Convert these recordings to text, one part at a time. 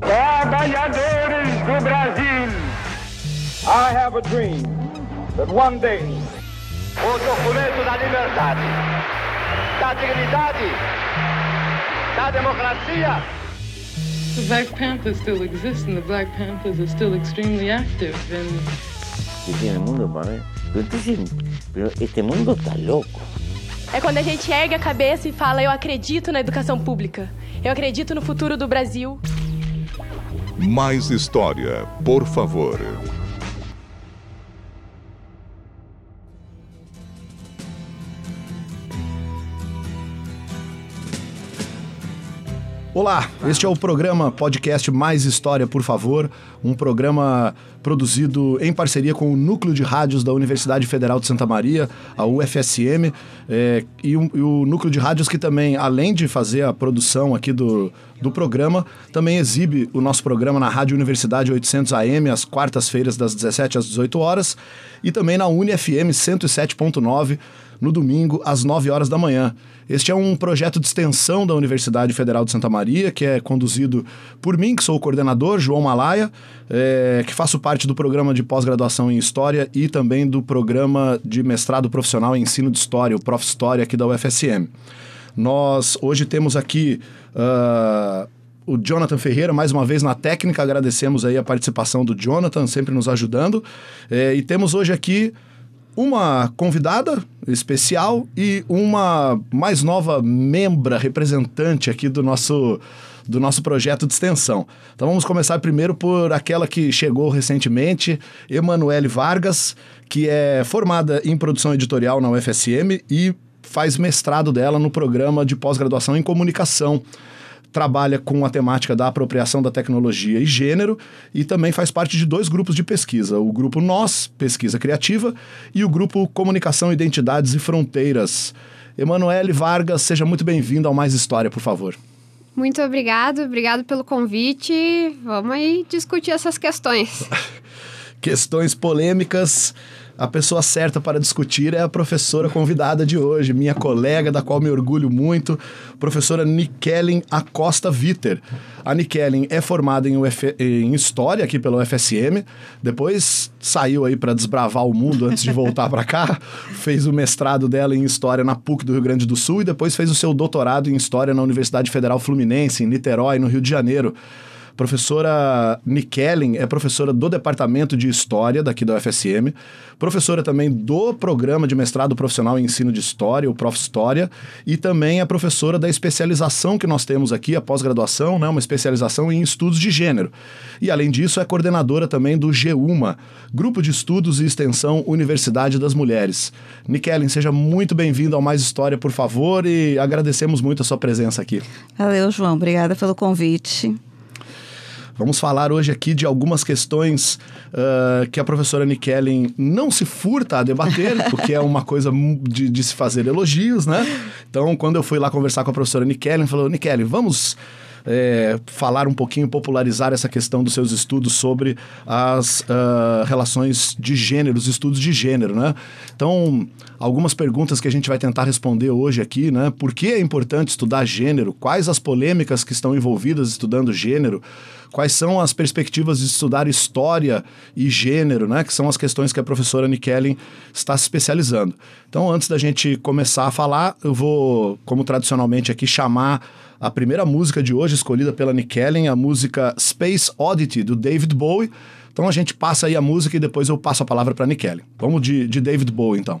Trabalhadores do Brasil. I have a dream that one day o documento da liberdade, da dignidade, da democracia. The Black Panthers still exist and the Black Panthers are still extremely active and que el mundo para ver. Pero este mundo está louco. É quando a gente ergue a cabeça e fala: Eu acredito na educação pública. Eu acredito no futuro do Brasil. Mais história, por favor. Olá, este é o programa podcast Mais História, por favor, um programa produzido em parceria com o Núcleo de Rádios da Universidade Federal de Santa Maria, a UFSM, é, e, o, e, o, Núcleo de Rádios que também, além de fazer a produção aqui do, do programa, também exibe o nosso programa na Rádio Universidade 800 AM, às quartas-feiras, das 17 às 18 horas, e também na UniFM 107.9, no domingo, às 9 horas da manhã. Este é um projeto de extensão da Universidade Federal de Santa Maria, que é conduzido por mim, que sou o coordenador, João Malaya, é, que faço parte do programa de pós-graduação em História e também do programa de mestrado profissional em ensino de História, o Prof. História aqui da UFSM. Nós hoje temos aqui uh, o Jonathan Ferreira, mais uma vez na técnica, agradecemos aí a participação do Jonathan, sempre nos ajudando. É, e temos hoje aqui uma convidada especial e uma mais nova membra, representante aqui do nosso do nosso projeto de extensão. Então vamos começar primeiro por aquela que chegou recentemente, Emanuele Vargas, que é formada em produção editorial na UFSM e faz mestrado dela no programa de pós-graduação em comunicação trabalha com a temática da apropriação da tecnologia e gênero e também faz parte de dois grupos de pesquisa: o grupo Nós, Pesquisa Criativa, e o grupo Comunicação, Identidades e Fronteiras. Emanuele Vargas, seja muito bem-vindo ao Mais História, por favor. Muito obrigado, obrigado pelo convite. Vamos aí discutir essas questões. questões polêmicas a pessoa certa para discutir é a professora convidada de hoje, minha colega, da qual me orgulho muito, professora Nikellen Acosta Viter. A Nikellen é formada em, Uf... em História aqui pela UFSM, depois saiu aí para desbravar o mundo antes de voltar para cá, fez o mestrado dela em História na PUC do Rio Grande do Sul e depois fez o seu doutorado em História na Universidade Federal Fluminense, em Niterói, no Rio de Janeiro. Professora Nikellen é professora do Departamento de História daqui da UFSM, professora também do Programa de Mestrado Profissional em Ensino de História, o Prof. História, e também é professora da especialização que nós temos aqui, a pós-graduação, né, uma especialização em estudos de gênero. E, além disso, é coordenadora também do GEUMA, Grupo de Estudos e Extensão Universidade das Mulheres. Nikellen, seja muito bem-vindo ao Mais História, por favor, e agradecemos muito a sua presença aqui. Valeu, João. Obrigada pelo convite. Vamos falar hoje aqui de algumas questões uh, que a professora Nikellen não se furta a debater, porque é uma coisa de, de, se fazer elogios, né? Então, quando eu fui lá conversar com a professora Nikellen, falou, Nikellen, vamos é, falar um pouquinho, popularizar essa questão dos seus estudos sobre as uh, relações de gênero, os estudos de gênero, né? Então, algumas perguntas que a gente vai tentar responder hoje aqui, né? Por que é importante estudar gênero? Quais as polêmicas que estão envolvidas estudando gênero? Quais são as perspectivas de estudar história e gênero, né? Que são as questões que a professora Nikellen está se especializando. Então, antes da gente começar a falar, eu vou, como tradicionalmente aqui, chamar a primeira música de hoje, escolhida pela Nick Ellen, a música Space Oddity, do David Bowie. Então a gente passa aí a música e depois eu passo a palavra para Nick Ellen. Vamos de, de David Bowie, então.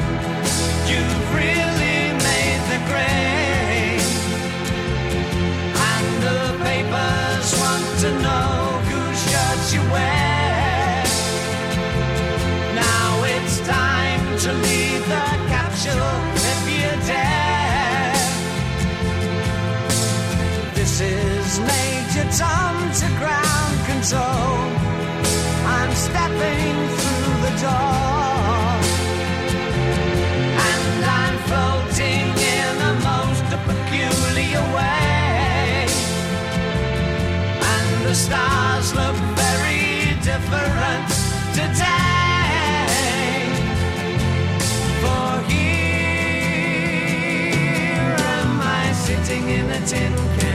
Tom to ground control. I'm stepping through the door. Different today. For here am I sitting in a tin can.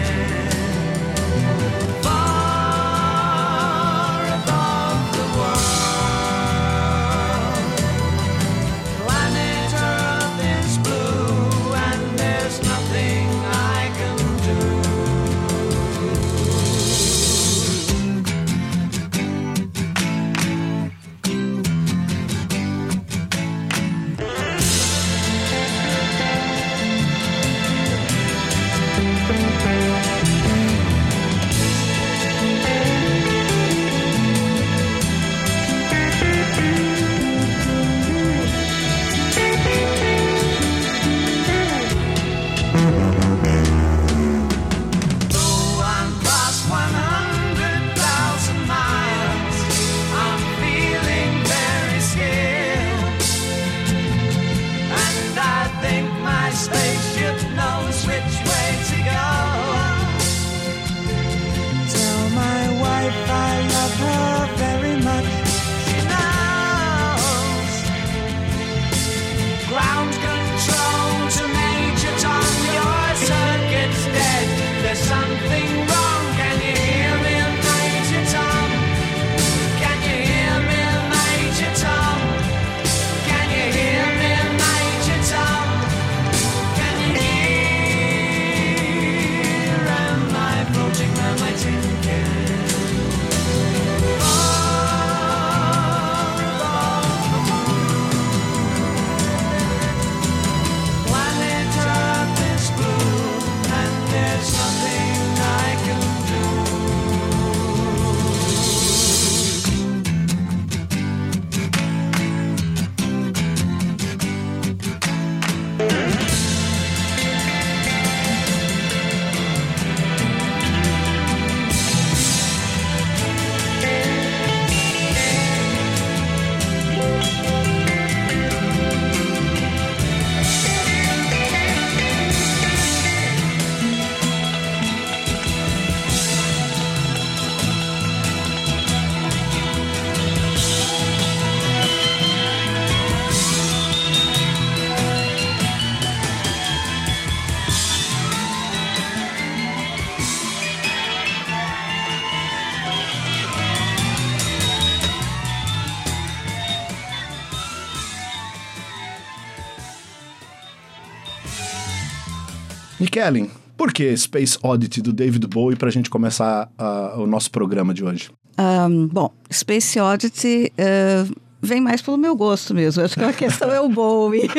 Kellen, por que Space Oddity do David Bowie pra gente começar ah, o nosso programa de hoje? Ahn, bom, Space Oddity eh, vem mais pelo meu gosto mesmo. Acho que a questão é o Bowie.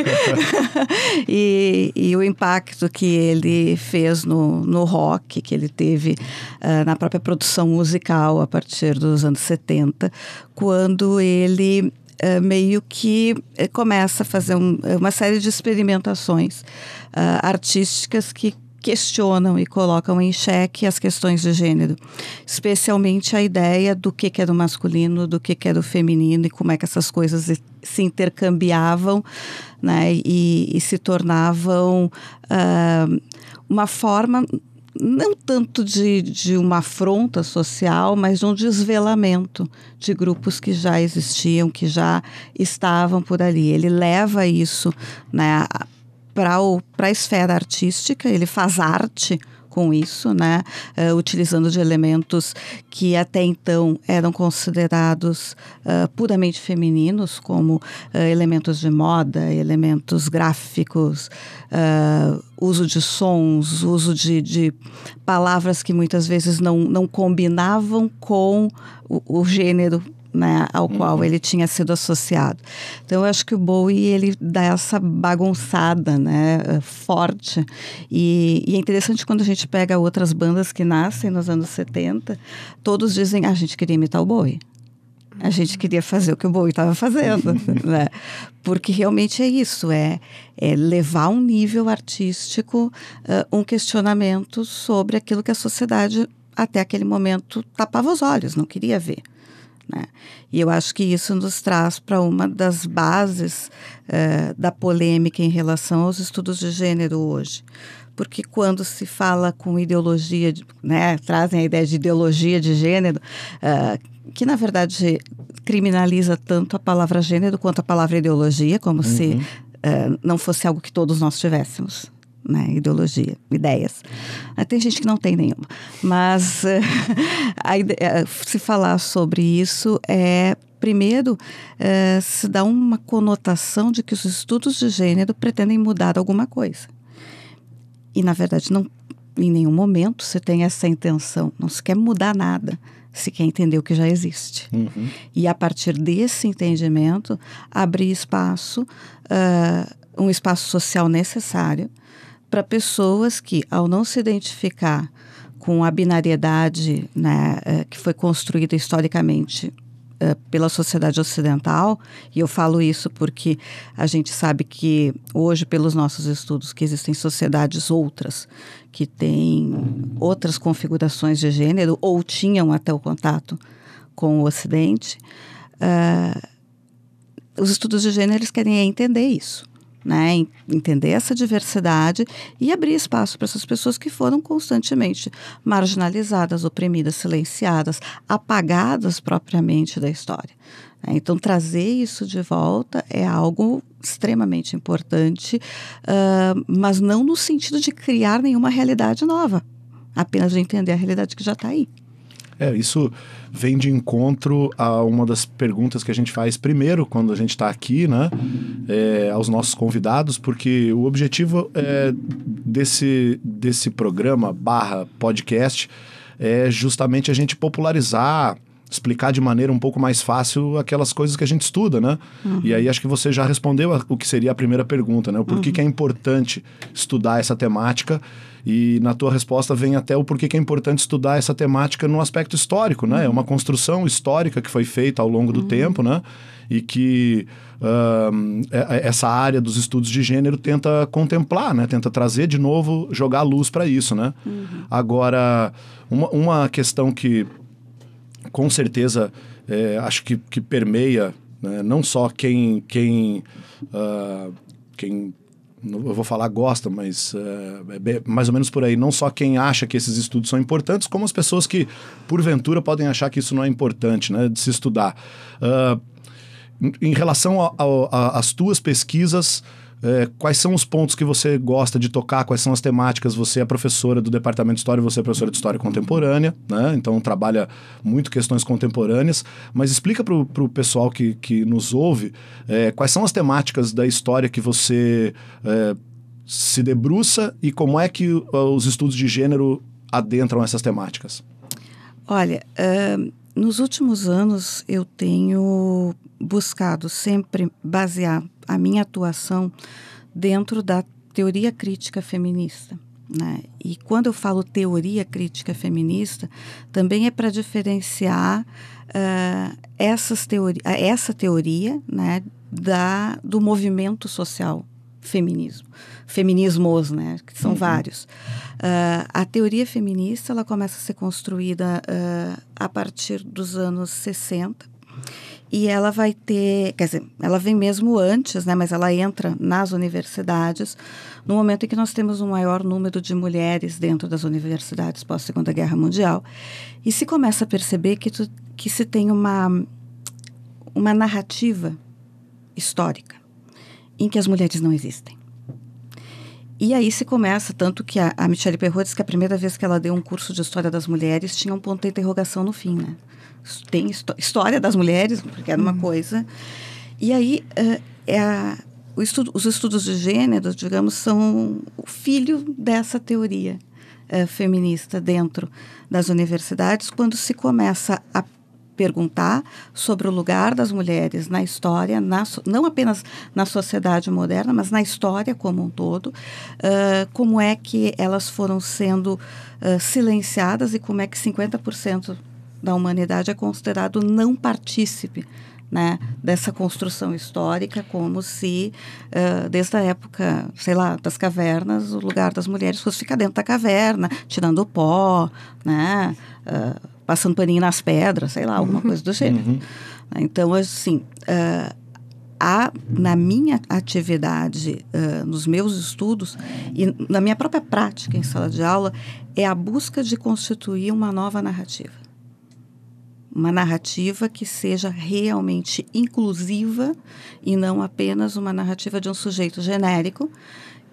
e, e o impacto que ele fez no, no rock, que ele teve ah, na própria produção musical a partir dos anos 70, quando ele eh, meio que eh, começa a fazer um- uma série de experimentações artísticas que questionam e colocam em xeque as questões de gênero, especialmente a ideia do que, que é do masculino, do que, que é do feminino e como é que essas coisas se intercambiavam né, e, e se tornavam ah, uma forma não tanto de, de uma afronta social, mas de um desvelamento de grupos que já existiam, que já estavam por ali. Ele leva isso né, para a esfera artística, ele faz arte com isso, né? Uh, utilizando de elementos que até então eram considerados uh, puramente femininos, como uh, elementos de moda, elementos gráficos, uso de sons, uso de, de, palavras que muitas vezes não, não combinavam com o, o gênero né, ao uhum. qual ele tinha sido associado. Então, eu acho que o Bowie, ele dá essa bagunçada, né, eh, forte. E, e, é interessante quando a gente pega outras bandas que nascem nos anos 70, todos dizem, ah, a gente queria imitar o Bowie. A gente queria fazer o que o Bowie estava fazendo, né? Porque realmente é isso, é, é levar a um nível artístico uh, um questionamento sobre aquilo que a sociedade até aquele momento tapava os olhos, não queria ver. Né? E eu acho que isso nos traz para uma das bases uh, da polêmica em relação aos estudos de gênero hoje. Porque quando se fala com ideologia, né, trazem a ideia de ideologia de gênero, uh, que na verdade criminaliza tanto a palavra gênero quanto a palavra ideologia, como uhum. se uh, não fosse algo que todos nós tivéssemos né? Ideologia, ideias. Ah, tem gente que não tem nenhuma. Mas a ideia, se falar sobre isso é primeiro, é, se dá uma conotação de que os estudos de gênero pretendem mudar alguma coisa. E, na verdade, não, em nenhum momento se tem essa intenção. Não se quer mudar nada, se quer entender o que já existe. Uhum. E, a partir desse entendimento, abrir espaço, uh, um espaço social necessário para pessoas que, ao não se identificar com a binariedade né, é, que foi construída historicamente é, pela sociedade ocidental, e eu falo isso porque a gente sabe que hoje, pelos nossos estudos, que existem sociedades outras que têm outras configurações de gênero ou tinham até o contato com o Ocidente, uh, os estudos de gênero eles querem entender isso né? Entender essa diversidade e abrir espaço para essas pessoas que foram constantemente marginalizadas, oprimidas, silenciadas, apagadas propriamente da história. Né? Então, trazer isso de volta é algo extremamente importante, uh, mas não no sentido de criar nenhuma realidade nova, apenas de entender a realidade que já está aí. É, isso vem de encontro a uma das perguntas que a gente faz primeiro quando a gente está aqui, né, é, aos nossos convidados, porque o objetivo é, desse, desse programa barra podcast é justamente a gente popularizar explicar de maneira um pouco mais fácil aquelas coisas que a gente estuda, né? Uhum. E aí acho que você já respondeu a, o que seria a primeira pergunta, né? O porquê uhum. que é importante estudar essa temática e na tua resposta vem até o porquê que é importante estudar essa temática no aspecto histórico, né? É uma construção histórica que foi feita ao longo do uhum. tempo, né? E que uh, essa área dos estudos de gênero tenta contemplar, né? Tenta trazer de novo, jogar luz para isso, né? Uhum. Agora, uma, uma questão que com certeza é, acho que, que permeia né? não só quem quem uh, quem eu vou falar gosta, mas uh, é mais ou menos por aí. Não só quem acha que esses estudos são importantes, como as pessoas que, porventura, podem achar que isso não é importante, né, de se estudar. Uh, em relação às tuas pesquisas, é, quais são os pontos que você gosta de tocar? Quais são as temáticas? Você é professora do Departamento de História, você é professora de História Contemporânea, né? Então trabalha muito questões contemporâneas. Mas explica para o pessoal que, que nos ouve é, quais são as temáticas da história que você é, se debruça e como é que os estudos de gênero adentram essas temáticas. Olha, uh, nos últimos anos eu tenho buscado sempre basear a minha atuação dentro da teoria crítica feminista. Né? E quando eu falo teoria crítica feminista, também é para diferenciar uh, essas teori essa teoria né, da, do movimento social feminismo, feminismos, né, que são uhum. vários. Uh, a teoria feminista ela começa a ser construída uh, a partir dos anos 60 e ela vai ter, quer dizer, ela vem mesmo antes, né, mas ela entra nas universidades no momento em que nós temos um maior número de mulheres dentro das universidades pós Segunda Guerra Mundial e se começa a perceber que tu, que se tem uma uma narrativa histórica em que as mulheres não existem. E aí se começa, tanto que a, a Michelle Perrot diz que a primeira vez que ela deu um curso de História das Mulheres tinha um ponto de interrogação no fim, né? Tem histó- História das Mulheres, porque era uma coisa. E aí, eh, é a- estudo- os estudos de gênero, digamos, são o filho dessa teoria eh, feminista dentro das universidades, quando se começa a perguntar sobre o lugar das mulheres na história, na não apenas na sociedade moderna, mas na história como um todo, ah, como é que elas foram sendo ah, silenciadas e como é que 50% da humanidade é considerado não partícipe né, dessa construção histórica, como se, ah, desde a época, sei lá, das cavernas, o lugar das mulheres fosse ficar dentro da caverna, tirando o pó, né, ah, passando paninho nas pedras, sei lá, alguma coisa do gênero. Então, assim, ah, há, na minha atividade, nos meus estudos e na minha própria prática em sala de aula, é a busca de constituir uma nova narrativa uma narrativa que seja realmente inclusiva e não apenas uma narrativa de um sujeito genérico,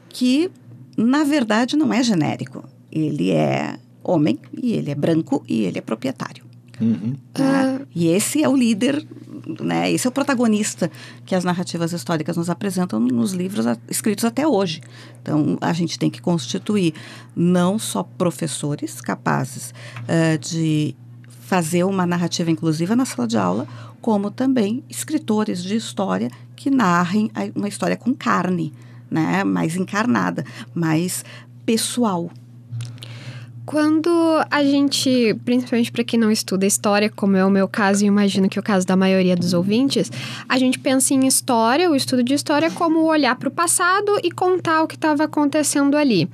que na verdade não é genérico. Ele é homem e ele é branco e ele é proprietário. Tá? E esse é o líder, né? Esse é o protagonista que as narrativas históricas nos apresentam nos livros a- escritos até hoje. Então, a gente tem que constituir não só professores capazes eh, de fazer uma narrativa inclusiva na sala de aula, como também escritores de história que narrem uma história com carne, né? Mais encarnada, mais pessoal. Quando a gente, principalmente para quem não estuda história, como é o meu caso e imagino que é o caso da maioria dos ouvintes, a gente pensa em história, o estudo de história, como olhar para o passado e contar o que estava acontecendo ali.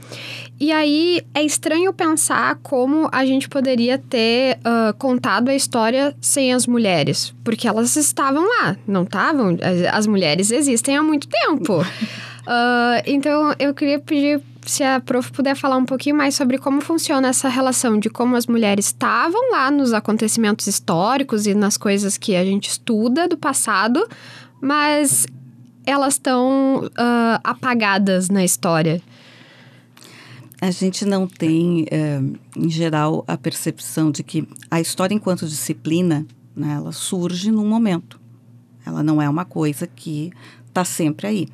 E aí é estranho pensar como a gente poderia ter ah, contado a história sem as mulheres, porque elas estavam lá, não estavam? As, mulheres existem há muito tempo. Ah, então eu queria pedir se a prof puder falar um pouquinho mais sobre como funciona essa relação de como as mulheres estavam lá nos acontecimentos históricos e nas coisas que a gente estuda do passado, mas elas estão ah, apagadas na história. A gente não tem, eh, em geral, a percepção de que a história, enquanto disciplina, né, ela surge num momento. Ela não é uma coisa que está sempre aí.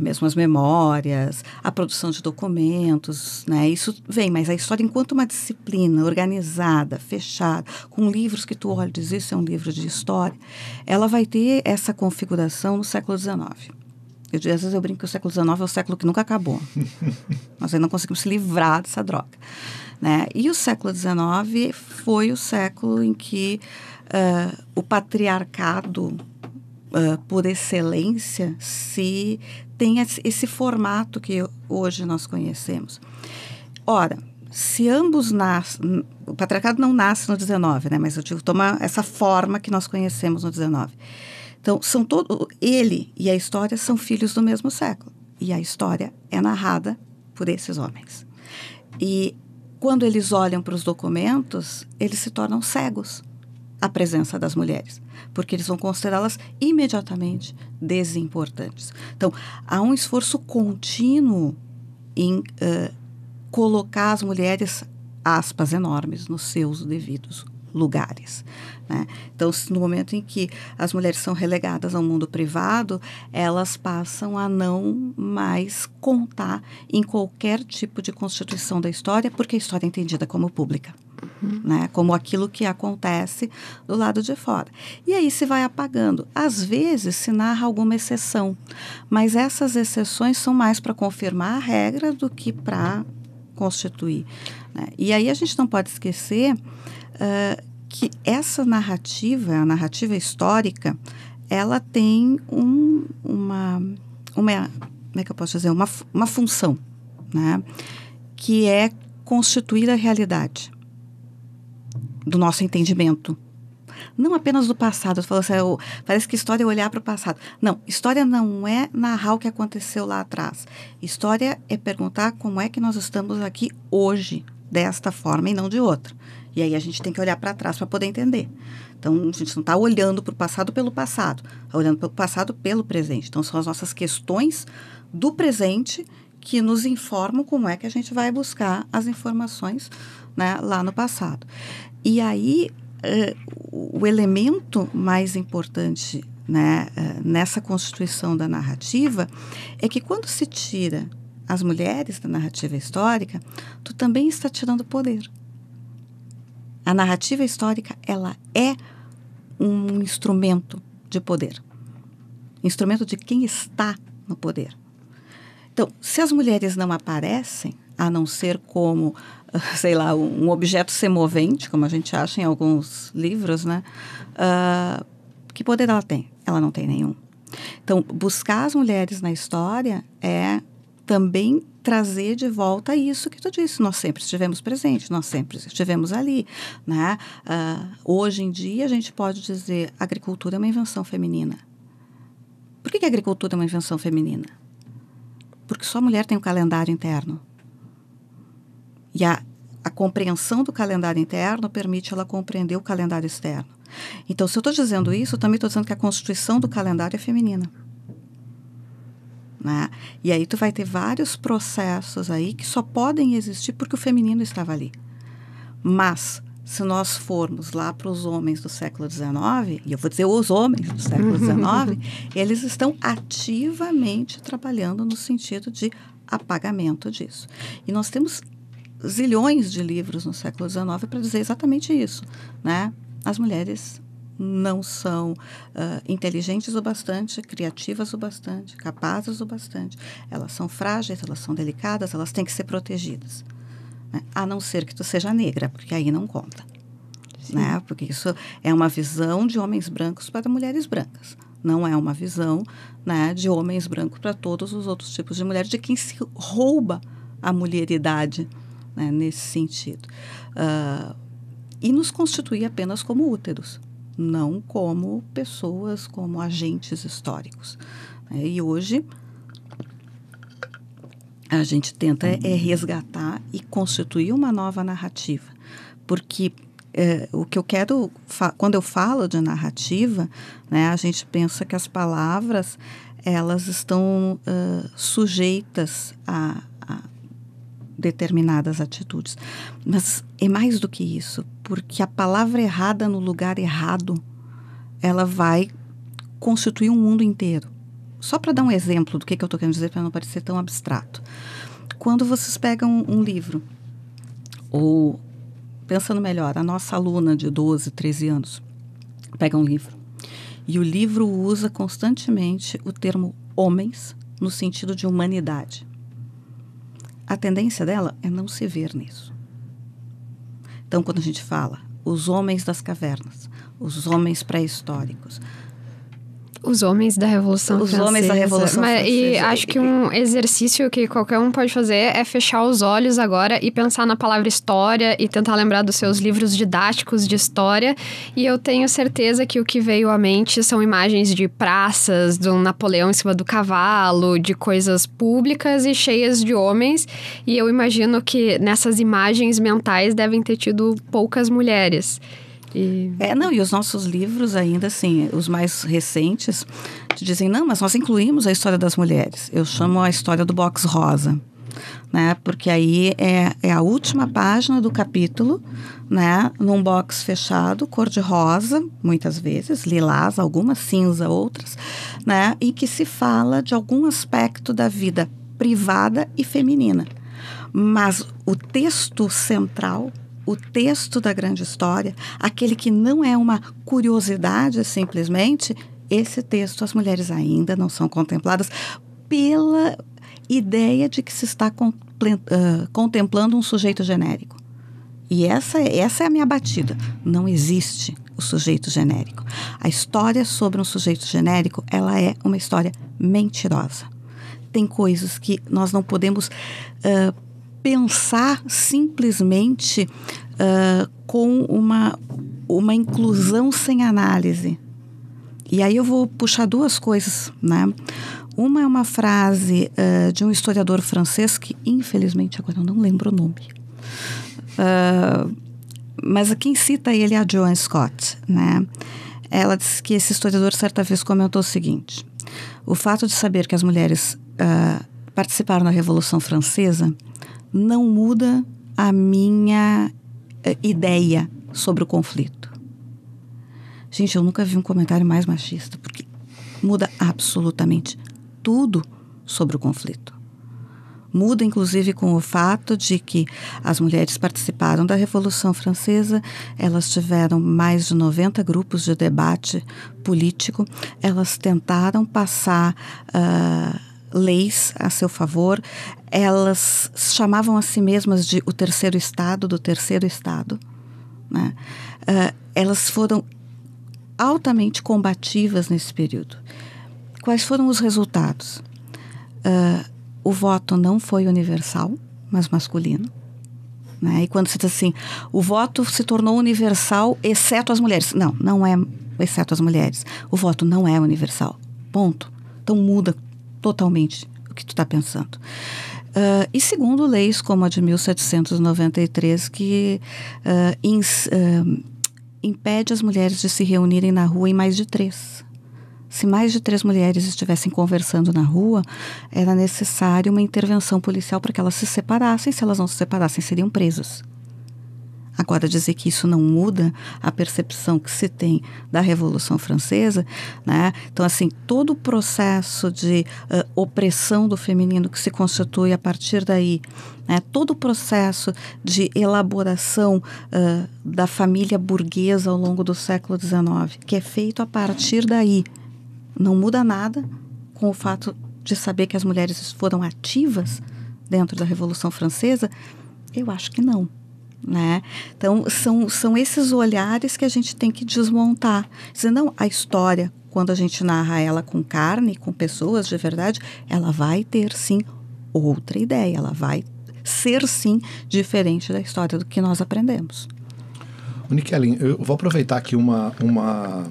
Mesmo as memórias, a produção de documentos, né, isso vem. Mas a história, enquanto uma disciplina organizada, fechada, com livros que tu olha e diz isso é um livro de história, ela vai ter essa configuração no século XIX. Eu, às vezes eu brinco que o século XIX é o século que nunca acabou. Nós ainda não conseguimos se livrar dessa droga. Né? E o século XIX foi o século em que ah, o patriarcado, ah, por excelência, se tem esse, formato que hoje nós conhecemos. Ora, se ambos nascem, o patriarcado não nasce no 19, né? Mas eu digo, toma essa forma que nós conhecemos no 19. Então, são todo, ele e a história são filhos do mesmo século. E a história é narrada por esses homens. E quando eles olham para os documentos, eles se tornam cegos à presença das mulheres, porque eles vão considerá-las imediatamente desimportantes. Então, há um esforço contínuo em eh, colocar as mulheres, aspas enormes, nos seus devidos lugares. Né? Então, no momento em que as mulheres são relegadas ao mundo privado, elas passam a não mais contar em qualquer tipo de constituição da história, porque a história é entendida como pública. Né, como aquilo que acontece do lado de fora. E aí se vai apagando. Às vezes se narra alguma exceção, mas essas exceções são mais para confirmar a regra do que para constituir. né? E aí a gente não pode esquecer ah, que essa narrativa, a narrativa histórica, ela tem um, uma, uma, como é que eu posso dizer, uma, uma função, né? que é constituir a realidade do nosso entendimento. Não apenas do passado. Você falou assim, "Oh, parece que história é olhar para o passado. Não, história não é narrar o que aconteceu lá atrás. História é perguntar como é que nós estamos aqui hoje, desta forma e não de outra. E aí a gente tem que olhar para trás para poder entender. Então, a gente não está olhando para o passado pelo passado, está olhando o passado pelo presente. Então, são as nossas questões do presente que nos informam como é que a gente vai buscar as informações né, lá no passado. E aí, eh, o elemento mais importante né, eh, nessa constituição da narrativa é que quando se tira as mulheres da narrativa histórica, tu também está tirando poder. A narrativa histórica, ela é um instrumento de poder. Instrumento de quem está no poder. Então, se as mulheres não aparecem, a não ser como, sei lá, um objeto semovente, como a gente acha em alguns livros, né? Uh, que poder ela tem? Ela não tem nenhum. Então, buscar as mulheres na história é também trazer de volta isso que tu disse. Nós sempre estivemos presentes, nós sempre estivemos ali. Né? Uh, hoje em dia, a gente pode dizer agricultura é uma invenção feminina. Por que, que a agricultura é uma invenção feminina? Porque só a mulher tem um calendário interno. E a, a compreensão do calendário interno permite ela compreender o calendário externo. Então, se eu estou dizendo isso, eu também estou dizendo que a constituição do calendário é feminina. Né? E aí tu vai ter vários processos aí que só podem existir porque o feminino estava ali. Mas se nós formos lá para os homens do século XIX, e eu vou dizer os homens do século XIX, eles estão ativamente trabalhando no sentido de apagamento disso. E nós temos zilhões de livros no século XIX para dizer exatamente isso, né? As mulheres não são uh, inteligentes o bastante, criativas o bastante, capazes o bastante. Elas são frágeis, elas são delicadas, elas têm que ser protegidas. Né? A não ser que tu seja negra, porque aí não conta. Né? Porque isso é uma visão de homens brancos para mulheres brancas. Não é uma visão né, de homens brancos para todos os outros tipos de mulheres, de quem se rouba a mulheridade né, nesse sentido. Uh, e nos constitui apenas como úteros, não como pessoas, como agentes históricos. Né? E hoje a gente tenta é resgatar e constituir uma nova narrativa, porque é, o que eu quero quando eu falo de narrativa, né, a gente pensa que as palavras elas estão uh, sujeitas a determinadas atitudes. Mas é mais do que isso, porque a palavra errada no lugar errado, ela vai constituir um mundo inteiro. Só para dar um exemplo do que, que eu estou querendo dizer, para não parecer tão abstrato. Quando vocês pegam um, livro, ou pensando melhor, a nossa aluna de 12, 13 anos pega um livro, e o livro usa constantemente o termo homens no sentido de humanidade a tendência dela é não se ver nisso. Então, quando a gente fala os homens das cavernas, os homens pré-históricos, os homens da Revolução Os Francesa. homens da Revolução Mas, Francesa. E acho que um exercício que qualquer um pode fazer é fechar os olhos agora e pensar na palavra história e tentar lembrar dos seus livros didáticos de história. E eu tenho certeza que o que veio à mente são imagens de praças, de um Napoleão em cima do cavalo, de coisas públicas e cheias de homens. E eu imagino que nessas imagens mentais devem ter tido poucas mulheres. E... É, não, e os nossos livros ainda, assim, os mais recentes, te dizem, não, mas nós incluímos a história das mulheres. Eu chamo a história do box rosa, né? Porque aí é, é a última página do capítulo, né? Num box fechado, cor de rosa, muitas vezes, lilás, algumas, cinza, outras, né? E que se fala de algum aspecto da vida privada e feminina. Mas o texto central o texto da grande história, aquele que não é uma curiosidade simplesmente, esse texto as mulheres ainda não são contempladas pela ideia de que se está contemplando um sujeito genérico. E essa, essa é a minha batida. Não existe o sujeito genérico. A história sobre um sujeito genérico, ela é uma história mentirosa. Tem coisas que nós não podemos uh, pensar simplesmente uh, com uma, uma inclusão sem análise. E aí eu vou puxar duas coisas, né? Uma é uma frase uh, de um historiador francês que, infelizmente, agora eu não lembro o nome. Uh, mas quem cita ele é a Joan Scott, né? Ela disse que esse historiador certa vez comentou o seguinte: o fato de saber que as mulheres uh, participaram da Revolução Francesa não muda a minha eh, ideia sobre o conflito. Gente, eu nunca vi um comentário mais machista, porque muda absolutamente tudo sobre o conflito. Muda, inclusive, com o fato de que as mulheres participaram da Revolução Francesa, elas tiveram mais de 90 grupos de debate político, elas tentaram passar uh, leis a seu favor, elas chamavam a si mesmas de o terceiro Estado, do terceiro Estado. Né? Uh, elas foram altamente combativas nesse período. Quais foram os resultados? Uh, o voto não foi universal, mas masculino. Né? E quando se diz assim, o voto se tornou universal, exceto as mulheres. Não, não é exceto as mulheres. O voto não é universal. Ponto. Então muda totalmente o que tu está pensando. Uh, e segundo leis como a de 1793, que uh, ins, uh, impede as mulheres de se reunirem na rua em mais de três. Se mais de três mulheres estivessem conversando na rua, era necessário uma intervenção policial para que elas se separassem. Se elas não se separassem, seriam presas. Agora, dizer que isso não muda a percepção que se tem da Revolução Francesa, né? Então, assim, todo o processo de uh, opressão do feminino que se constitui a partir daí, né? todo o processo de elaboração uh, da família burguesa ao longo do século XIX, que é feito a partir daí, não muda nada com o fato de saber que as mulheres foram ativas dentro da Revolução Francesa? Eu acho que não. Né? Então, são, são esses olhares que a gente tem que desmontar. Dizer, não, a história, quando a gente narra ela com carne, com pessoas de verdade, ela vai ter sim outra ideia, ela vai ser sim diferente da história do que nós aprendemos. Nikelin, eu vou aproveitar aqui uma, uma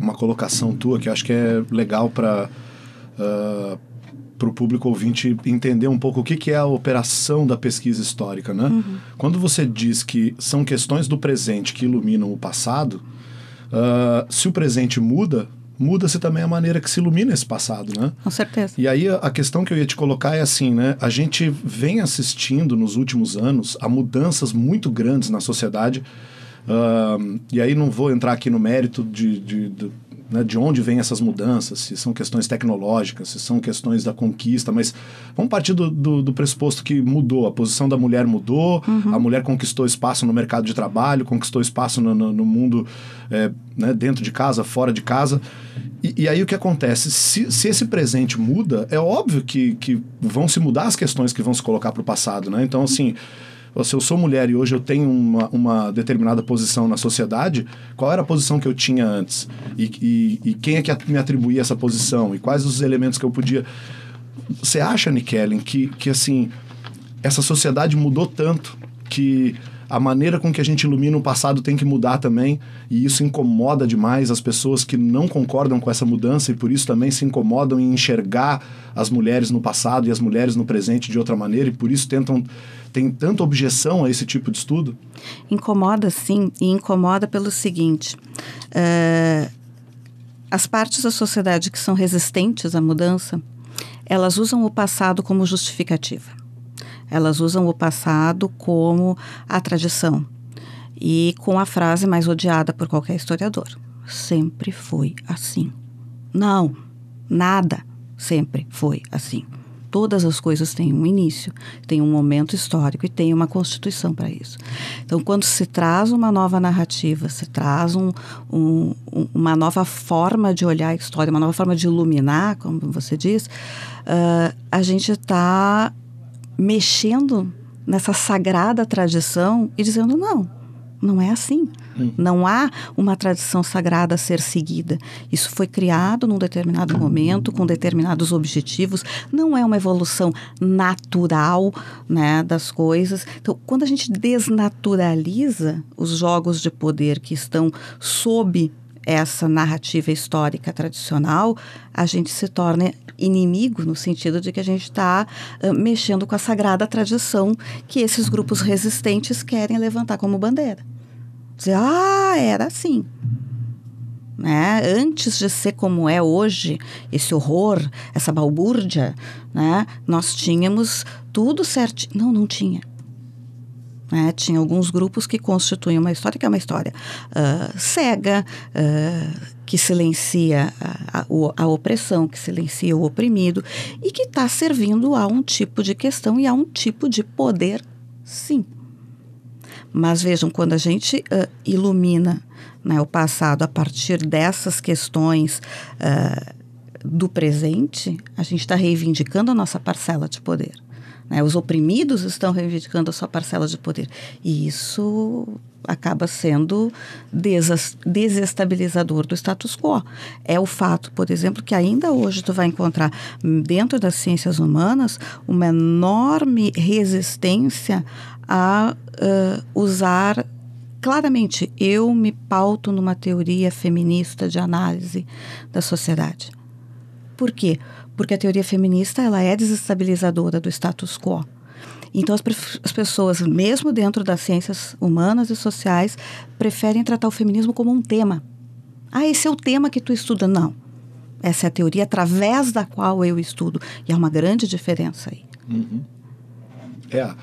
uma colocação tua que eu acho que é legal para uh, para o público ouvinte entender um pouco o que, que é a operação da pesquisa histórica, né? Uhum. Quando você diz que são questões do presente que iluminam o passado, uh, se o presente muda, muda-se também a maneira que se ilumina esse passado, né? Com certeza. E aí a questão que eu ia te colocar é assim, né? A gente vem assistindo nos últimos anos a mudanças muito grandes na sociedade Uh, e aí não vou entrar aqui no mérito de, de, de, né, de onde vêm essas mudanças, se são questões tecnológicas, se são questões da conquista, mas vamos partir do, do, do pressuposto que mudou, a posição da mulher mudou, Uhum. a mulher conquistou espaço no mercado de trabalho, conquistou espaço no, no, no mundo é, né, dentro de casa, fora de casa. E, e aí o que acontece? Se, se esse presente muda, é óbvio que, que vão se mudar as questões que vão se colocar para o passado, né? Então, assim se eu sou mulher e hoje eu tenho uma, uma, determinada posição na sociedade, qual era a posição que eu tinha antes? E, e, e, quem é que me atribuía essa posição? E quais os elementos que eu podia. Você acha, Nikellen, que, que assim, essa sociedade mudou tanto que a maneira com que a gente ilumina o passado tem que mudar também, e isso incomoda demais as pessoas que não concordam com essa mudança e por isso também se incomodam em enxergar as mulheres no passado e as mulheres no presente de outra maneira e por isso tentam tem tanta objeção a esse tipo de estudo? Incomoda sim, e incomoda pelo seguinte: uh, as partes da sociedade que são resistentes à mudança, elas usam o passado como justificativa. Elas usam o passado como a tradição e com a frase mais odiada por qualquer historiador: sempre foi assim. Não, nada sempre foi assim. Todas as coisas têm um início, tem um momento histórico e tem uma constituição para isso. Então, quando se traz uma nova narrativa, se traz um, um, uma nova forma de olhar a história, uma nova forma de iluminar, como você diz, uh, a gente está mexendo nessa sagrada tradição e dizendo não, não é assim. Hum. Não há uma tradição sagrada a ser seguida. Isso foi criado num determinado momento, com determinados objetivos. Não é uma evolução natural né, das coisas. Então, quando a gente desnaturaliza os jogos de poder que estão sob essa narrativa histórica tradicional, a gente se torna inimigo no sentido de que a gente está uh, mexendo com a sagrada tradição que esses grupos resistentes querem levantar como bandeira. Dizer, ah, era assim. Né? Antes de ser como é hoje, esse horror, essa balbúrdia, né? nós tínhamos tudo certo. Não, não tinha. Né? Tinha alguns grupos que constituem uma história que é uma história ah, cega, ah, que silencia a, a, a opressão, que silencia o oprimido e que está servindo a um tipo de questão e a um tipo de poder, sim. Mas vejam, quando a gente ah, ilumina né, o passado a partir dessas questões ah, do presente, a gente está reivindicando a nossa parcela de poder. né? Os oprimidos estão reivindicando a sua parcela de poder. E isso acaba sendo desestabilizador do status quo. É o fato, por exemplo, que ainda hoje tu vai encontrar hum, dentro das ciências humanas uma enorme resistência a ah, usar claramente eu me pauto numa teoria feminista de análise da sociedade. Por quê? Porque a teoria feminista ela é desestabilizadora do status quo. Então as, as pessoas, mesmo dentro das ciências humanas e sociais, preferem tratar o feminismo como um tema. Ah, esse é o tema que tu estuda. Não. Essa é a teoria através da qual eu estudo. E há uma grande diferença aí. É.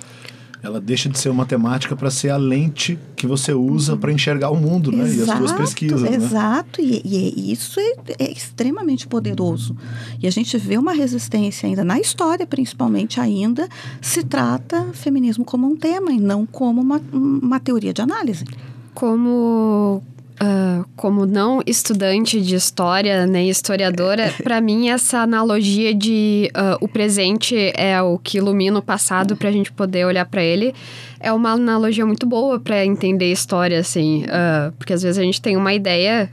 Ela deixa de ser uma temática para ser a lente que você usa para enxergar o mundo, né? E as suas pesquisas, né? Exato, e, e isso é, é extremamente poderoso. E a gente vê uma resistência ainda, na história principalmente ainda, se trata feminismo como um tema e não como uma, uma teoria de análise. Como, ah, como não estudante de história nem historiadora, para mim essa analogia de ah, o presente é o que ilumina o passado para a gente poder olhar para ele é uma analogia muito boa para entender história, assim, ah, porque às vezes a gente tem uma ideia,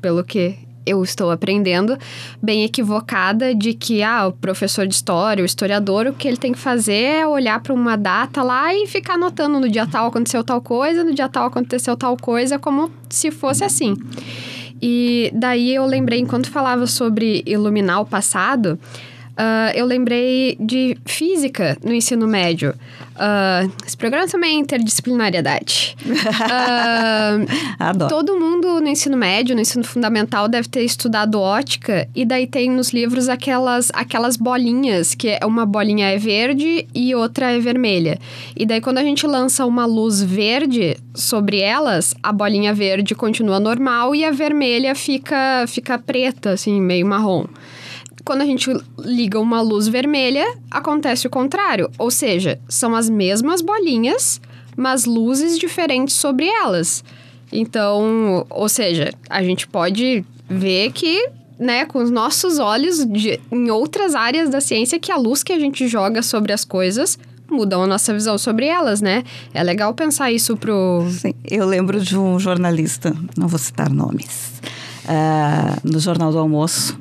pelo que eu estou aprendendo, bem equivocada de que ah, o professor de história, o historiador, o que ele tem que fazer é olhar para uma data lá e ficar anotando no dia tal aconteceu tal coisa, no dia tal aconteceu tal coisa, como se fosse assim. E daí eu lembrei, enquanto falava sobre iluminar o passado, ah, eu lembrei de física no ensino médio. Ah, esse programa também é interdisciplinariedade. Ah, Adoro. Todo mundo no ensino médio, no ensino fundamental, deve ter estudado ótica, e daí tem nos livros aquelas, aquelas bolinhas, que é uma bolinha é verde e outra é vermelha. E daí, quando a gente lança uma luz verde sobre elas, a bolinha verde continua normal e a vermelha fica, fica preta, assim, meio marrom. Quando a gente liga uma luz vermelha, acontece o contrário. Ou seja, são as mesmas bolinhas, mas luzes diferentes sobre elas. Então, ou seja, a gente pode ver que, né, com os nossos olhos, de- em outras áreas da ciência, que a luz que a gente joga sobre as coisas mudam a nossa visão sobre elas, né? É legal pensar isso pro. Sim, eu lembro de um jornalista, não vou citar nomes, ah, no Jornal do Almoço,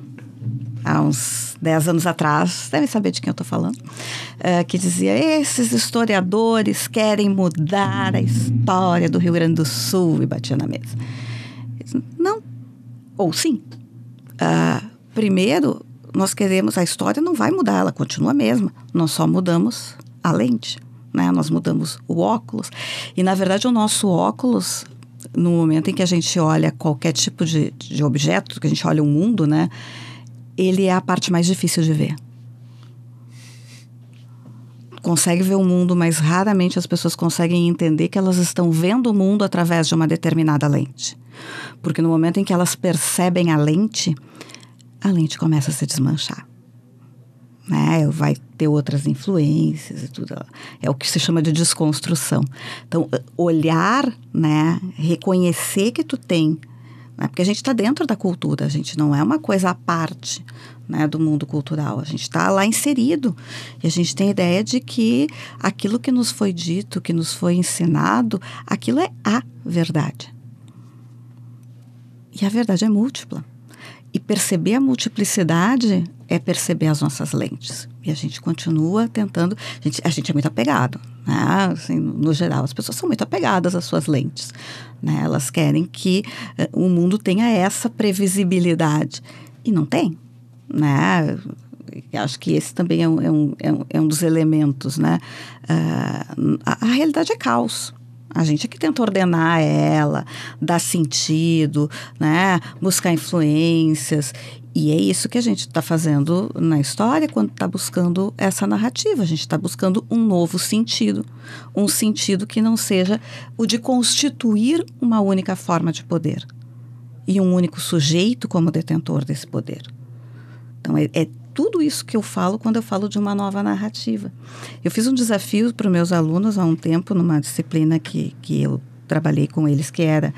há uns 10 anos atrás, devem saber de quem eu estou falando, ah, que dizia: esses historiadores querem mudar a história do Rio Grande do Sul e batia na mesa. Não, ou sim. Ah, primeiro, nós queremos, a história não vai mudar, ela continua a mesma, nós só mudamos a lente. Né? Nós mudamos o óculos. E, na verdade, o nosso óculos, no momento em que a gente olha qualquer tipo de, de objeto, que a gente olha o mundo, né? Ele é a parte mais difícil de ver. Consegue ver o mundo, mas raramente as pessoas conseguem entender que elas estão vendo o mundo através de uma determinada lente. Porque no momento em que elas percebem a lente, a lente começa a se desmanchar né? Vai ter outras influências e tudo. É o que se chama de desconstrução. Então, olhar, né? Reconhecer que tu tem, né? porque a gente está dentro da cultura, a gente não é uma coisa à parte. Né, do mundo cultural. A gente está lá inserido e a gente tem a ideia de que aquilo que nos foi dito, que nos foi ensinado, aquilo é a verdade. E a verdade é múltipla. E perceber a multiplicidade é perceber as nossas lentes. E a gente continua tentando. A gente, a gente é muito apegado. Né? Assim, no geral, as pessoas são muito apegadas às suas lentes. Né? Elas querem que eh, o mundo tenha essa previsibilidade. E não tem. Né? Acho que esse também é um, é um, é um, é dos elementos. Né? Ah, a, a realidade é caos. A gente é que tenta ordenar ela, dar sentido, né? buscar influências. E é isso que a gente está fazendo na história quando está buscando essa narrativa. A gente está buscando um novo sentido. Um sentido que não seja o de constituir uma única forma de poder e um único sujeito como detentor desse poder. Então, é, é tudo isso que eu falo quando eu falo de uma nova narrativa. Eu fiz um desafio para os meus alunos há um tempo, numa disciplina que, que eu trabalhei com eles, que era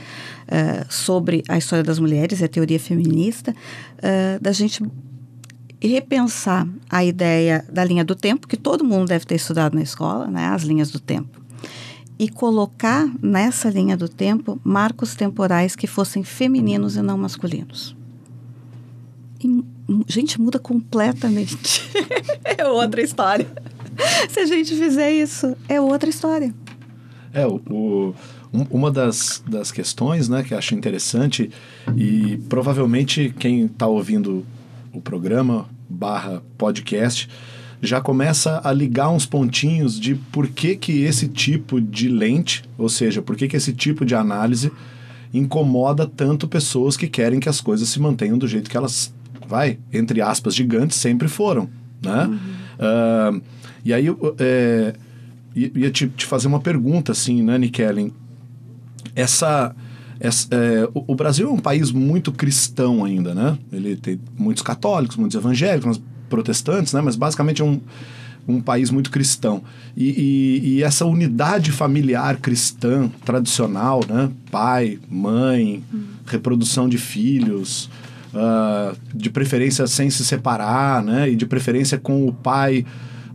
uh, sobre a história das mulheres e a teoria feminista, uh, da gente repensar a ideia da linha do tempo, que todo mundo deve ter estudado na escola, né, as linhas do tempo, e colocar nessa linha do tempo marcos temporais que fossem femininos e não masculinos. E, gente, muda completamente. é outra história. Se a gente fizer isso, é outra história. É, o, o um, uma das, das questões né, que eu acho interessante, e provavelmente quem está ouvindo o programa barra podcast já começa a ligar uns pontinhos de por que, que esse tipo de lente, ou seja, por que, que esse tipo de análise incomoda tanto pessoas que querem que as coisas se mantenham do jeito que elas, vai, entre aspas, gigantes, sempre foram. Né? Uhum. Uh, e aí é, ia te, te, fazer uma pergunta, assim, né, Nikellen? essa, essa é, o, o, Brasil é um país muito cristão ainda, né? Ele tem muitos católicos, muitos evangélicos, protestantes, né? Mas basicamente é um, um país muito cristão. E, e, e, essa unidade familiar cristã tradicional, né? Pai, mãe, hum. reprodução de filhos, uh, de preferência sem se separar, né? E de preferência com o pai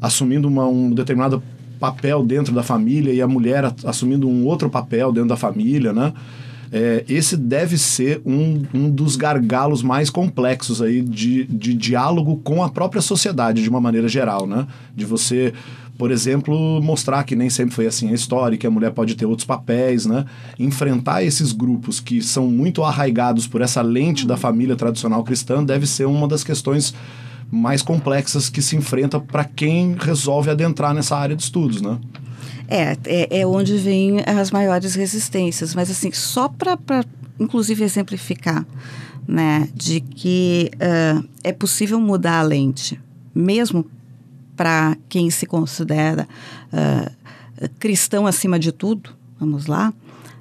assumindo uma, um determinado papel dentro da família e a mulher assumindo um outro papel dentro da família, né? É, esse deve ser um, um dos gargalos mais complexos aí de, de diálogo com a própria sociedade de uma maneira geral, né? De você, por exemplo, mostrar que nem sempre foi assim a história, que a mulher pode ter outros papéis, né? Enfrentar esses grupos que são muito arraigados por essa lente da família tradicional cristã deve ser uma das questões mais complexas que se enfrenta para quem resolve adentrar nessa área de estudos, né? É, é, é onde vem as maiores resistências, mas assim, só para, inclusive, exemplificar, né, de que uh, é possível mudar a lente, mesmo para quem se considera uh, cristão acima de tudo, vamos lá,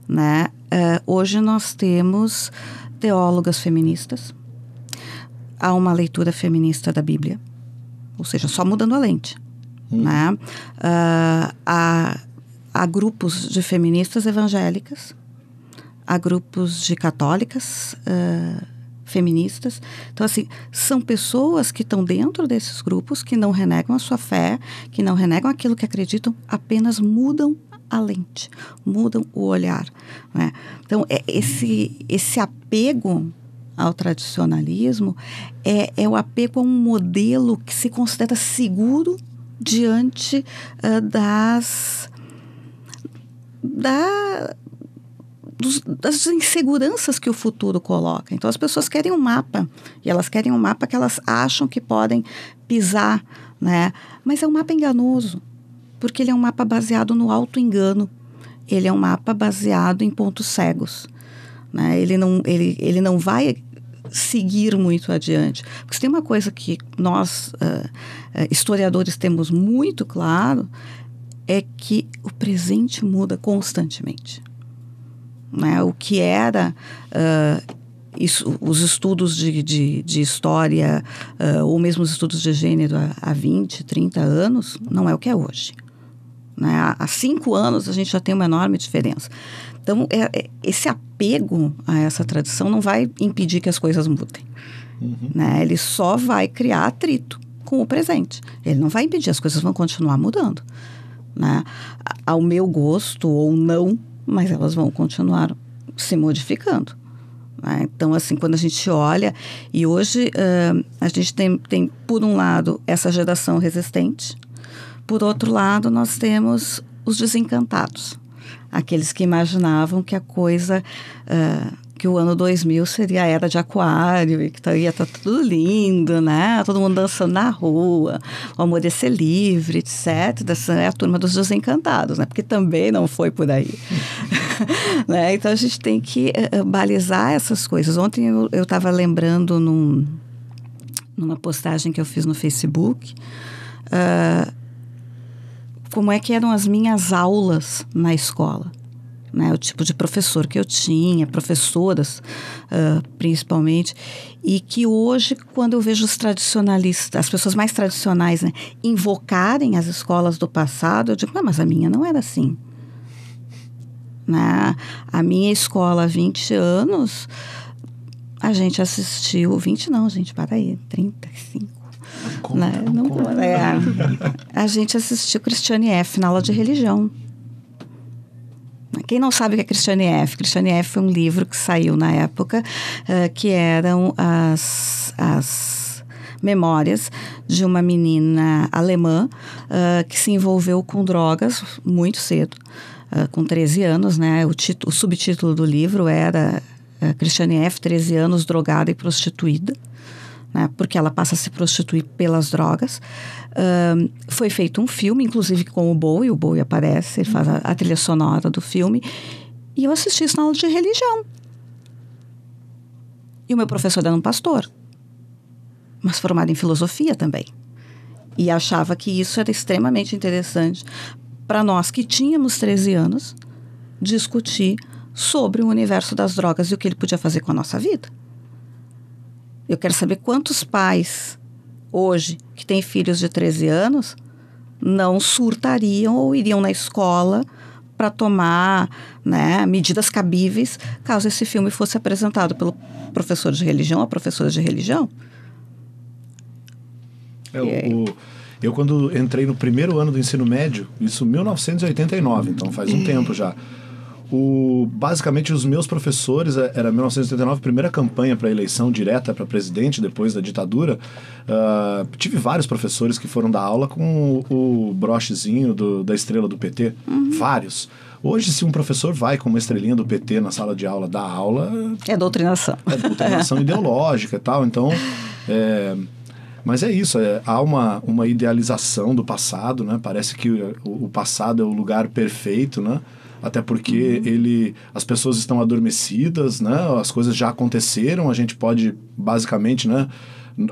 né, uh, hoje nós temos teólogas feministas, há uma leitura feminista da Bíblia, ou seja, só mudando a lente. Hum. Né? Uh, há, há grupos de feministas evangélicas, há grupos de católicas uh, feministas. Então, assim, são pessoas que estão dentro desses grupos, que não renegam a sua fé, que não renegam aquilo que acreditam, apenas mudam a lente, mudam o olhar. Né? Então, é esse, esse apego ao tradicionalismo é, é o apego a um modelo que se considera seguro diante uh, das da, dos, das inseguranças que o futuro coloca. Então as pessoas querem um mapa e elas querem um mapa que elas acham que podem pisar, né? Mas é um mapa enganoso, porque ele é um mapa baseado no auto engano. Ele é um mapa baseado em pontos cegos. Né? Ele, não, ele, ele não vai seguir muito adiante. Porque se tem uma coisa que nós, uh, historiadores, temos muito claro, é que o presente muda constantemente. Né? O que era uh, isso, os estudos de, de, de história, uh, ou mesmo os estudos de gênero há, há 20, 30 anos, não é o que é hoje. Né? Há, cinco anos a gente já tem uma enorme diferença. Então, é, é, esse apego a essa tradição não vai impedir que as coisas mudem. Uhum. Né? Ele só vai criar atrito com o presente. Ele não vai impedir, as coisas vão continuar mudando. Né? Ao meu gosto ou não, mas elas vão continuar se modificando. Né? Então, assim, quando a gente olha, e hoje uh, a gente tem, tem, por um lado, essa geração resistente, por outro lado, nós temos os desencantados aqueles que imaginavam que a coisa uh, que o ano 2000 seria a era de aquário e que tá- ia estar tudo lindo, né? Todo mundo dançando na rua, o amor ia ser livre, etc. Essa é a turma dos desencantados, né? Porque também não foi por aí. né? Então a gente tem que eh, eh, balizar essas coisas. Ontem eu estava lembrando num, numa postagem que eu fiz no Facebook. ah, como é que eram as minhas aulas na escola. Né, o tipo de professor que eu tinha, professoras ah, principalmente, e que hoje, quando eu vejo os tradicionalistas, as pessoas mais tradicionais, né, invocarem as escolas do passado, eu digo, não, mas a minha não era assim. Né? A minha escola há 20 anos, a gente assistiu, 20 não, gente, para aí, 35. né? Não conta. É, a gente assistiu Christiane F. na aula de religião. Quem não sabe o que é Christiane F? Christiane F foi um livro que saiu na época, eh, que eram as, as memórias de uma menina alemã eh, que se envolveu com drogas muito cedo, eh, com 13 anos, né? O, título, o subtítulo do livro era Christiane F., 13 anos, drogada e prostituída né, porque ela passa a se prostituir pelas drogas. Ahn, foi feito um filme, inclusive com o Bowie, o Bowie aparece, ele faz a, a trilha sonora do filme, e eu assisti isso na aula de religião. E o meu professor era um pastor, mas formado em filosofia também. E achava que isso era extremamente interessante para nós que tínhamos 13 anos discutir sobre o universo das drogas e o que ele podia fazer com a nossa vida. Eu quero saber quantos pais hoje que têm filhos de 13 anos não surtariam ou iriam na escola para tomar né, medidas cabíveis caso esse filme fosse apresentado pelo professor de religião ou professora de religião. É, o- o- eu, quando entrei no primeiro ano do ensino médio, isso em 1989, então faz um tempo já. O, basicamente, os meus professores, é, era 1989, primeira campanha para eleição direta para presidente depois da ditadura. ah, tive vários professores que foram dar aula com o, o brochezinho do- da estrela do PT. Vários. Hoje, se um professor vai com uma estrelinha do PT na sala de aula dar aula, É doutrinação. é doutrinação ideológica e tal. Então, é, mas é isso, é, há uma, uma idealização do passado, né? Parece que o, o passado é o lugar perfeito, né? Até porque ele, as pessoas estão adormecidas, né? As coisas já aconteceram, a gente pode basicamente, né?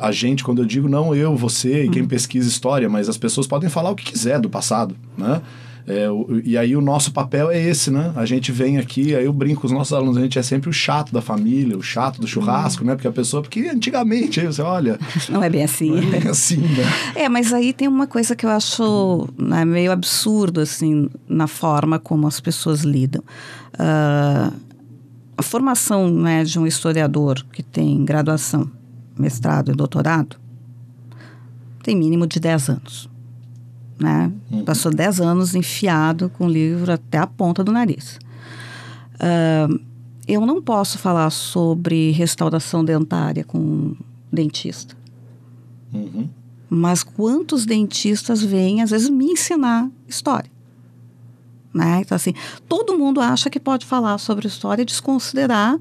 A gente, quando eu digo não eu, você e quem pesquisa história, mas as pessoas podem falar o que quiser do passado, né? É, o- e aí o nosso papel é esse, né? A gente vem aqui, aí eu brinco com os nossos alunos, a gente é sempre o chato da família, o chato do churrasco, né? Porque a pessoa, porque antigamente, aí você olha, Não é bem assim. não é assim, né? É, mas aí tem uma coisa que eu acho né, meio absurdo, assim, na forma como as pessoas lidam. Ah, a formação né, de um historiador que tem graduação, mestrado e doutorado tem mínimo de 10 anos. Né? Passou 10 anos enfiado com o livro até a ponta do nariz. Ah, eu não posso falar sobre restauração dentária com um dentista. Uhum. Mas quantos dentistas vêm, às vezes, me ensinar história? Né? Então, assim, todo mundo acha que pode falar sobre história e desconsiderar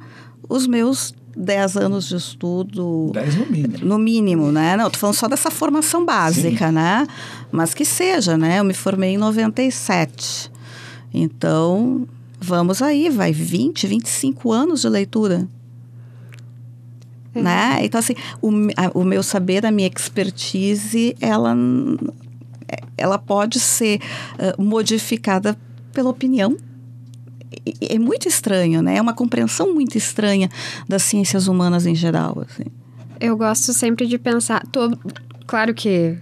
os meus 10 anos de estudo. 10 no mínimo. No mínimo, né? Não, tô falando só dessa formação básica, né? Mas que seja, né? Eu me formei em 97. Então, vamos aí, vai 20, 25 anos de leitura. Né? Então, assim, o, a- o meu saber, a minha expertise, ela, n- ela pode ser ah, modificada pela opinião. É muito estranho, né? É uma compreensão muito estranha das ciências humanas em geral, assim. Eu gosto sempre de pensar. to- Claro que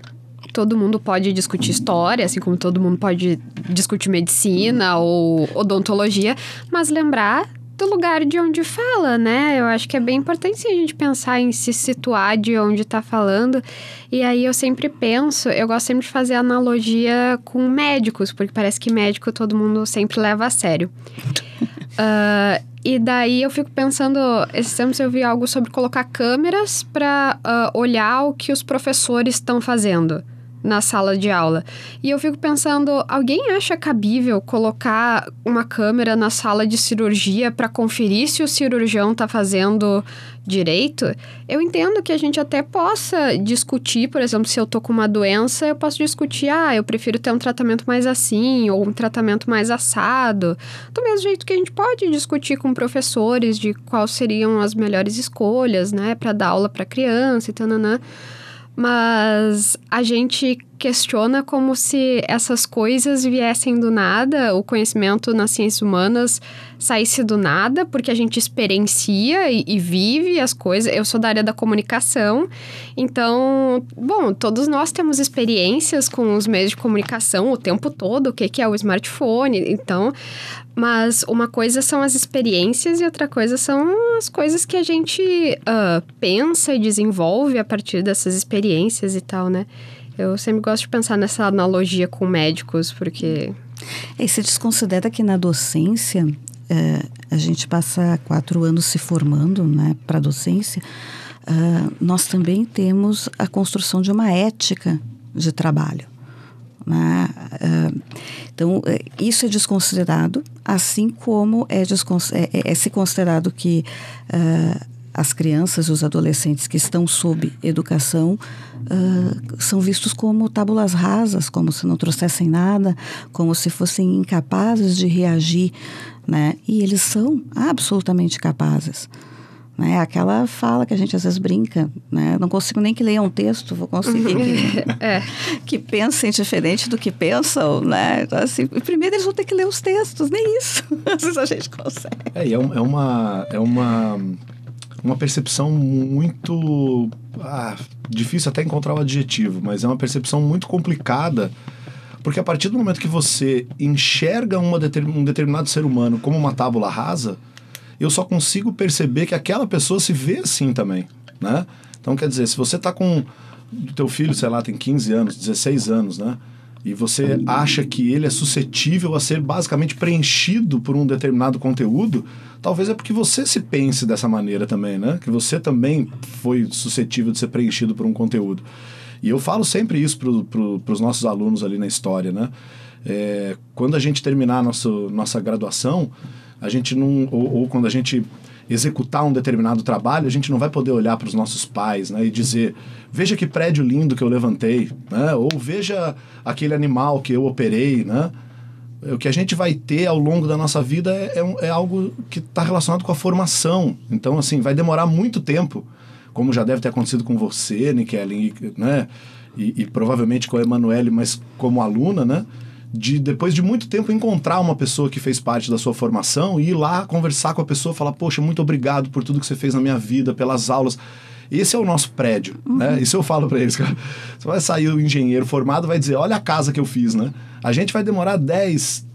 todo mundo pode discutir história, assim como todo mundo pode discutir medicina ou odontologia, mas lembrar do lugar de onde fala, né? Eu acho que é bem importante a gente pensar em se situar de onde está falando. E aí eu sempre penso, eu gosto sempre de fazer analogia com médicos, porque parece que médico todo mundo sempre leva a sério. Ah, e daí eu fico pensando, esses tempos eu vi algo sobre colocar câmeras para olhar o que os professores estão fazendo. Na sala de aula. E eu fico pensando, alguém acha cabível colocar uma câmera na sala de cirurgia para conferir se o cirurgião está fazendo direito? Eu entendo que a gente até possa discutir, por exemplo, se eu tô com uma doença, eu posso discutir, ah, eu prefiro ter um tratamento mais assim ou um tratamento mais assado. Do mesmo jeito que a gente pode discutir com professores de quais seriam as melhores escolhas, né, para dar aula para criança e tananã mas a gente questiona como se essas coisas viessem do nada, o conhecimento nas ciências humanas saísse do nada, porque a gente experiencia e, e, vive as coisas. Eu sou da área da comunicação, então, bom, todos nós temos experiências com os meios de comunicação o tempo todo, o que, que é o smartphone, então. Mas uma coisa são as experiências e outra coisa são as coisas que a gente uh, pensa e desenvolve a partir dessas experiências e tal, né? Eu sempre gosto de pensar nessa analogia com médicos, porque. E se desconsidera que na docência, é, a gente passa quatro anos se formando né, para a docência, uh, nós também temos a construção de uma ética de trabalho. Né? Uh, então, isso é desconsiderado, assim como é, é, é, é se considerado que as crianças os adolescentes que estão sob educação uh, são vistos como tábulas rasas, como se não trouxessem nada, como se fossem incapazes de reagir, né? E eles são absolutamente capazes. Né? Aquela fala que a gente às vezes brinca, né? Não consigo nem que leiam um texto, vou conseguir que, é. que pensem diferente do que pensam, né? Então, assim, primeiro eles vão ter que ler os textos, nem isso. Às vezes a gente consegue. É, é, um, é uma... É uma uma percepção muito. Ah, difícil até encontrar o adjetivo, mas é uma percepção muito complicada, porque a partir do momento que você enxerga uma um determinado ser humano como uma tábula rasa, eu só consigo perceber que aquela pessoa se vê assim também, né? Então, quer dizer, se você está com teu filho, sei lá, tem 15 anos, 16 anos, né? E você acha que ele é suscetível a ser basicamente preenchido por um determinado conteúdo, talvez é porque você se pense dessa maneira também, né? Que você também foi suscetível de ser preenchido por um conteúdo. E eu falo sempre isso para pro, os nossos alunos ali na história, né? É, quando a gente terminar a nossa, nossa graduação, a gente não. Ou, ou, quando a gente executar um determinado trabalho, a gente não vai poder olhar para os nossos pais né, e dizer: veja que prédio lindo que eu levantei, né? ou veja aquele animal que eu operei, né? o que a gente vai ter ao longo da nossa vida é, é, é algo que está relacionado com a formação. Então, assim, vai demorar muito tempo, como já deve ter acontecido com você, Nikellen, né? E, e provavelmente com a Emanuele, mas como aluna, né? De depois de muito tempo encontrar uma pessoa que fez parte da sua formação e ir lá conversar com a pessoa, falar: Poxa, muito obrigado por tudo que você fez na minha vida, pelas aulas. Esse é o nosso prédio, uhum. né? Isso eu falo para eles. Você vai sair o engenheiro formado, vai dizer: Olha a casa que eu fiz, né? A gente vai demorar 10,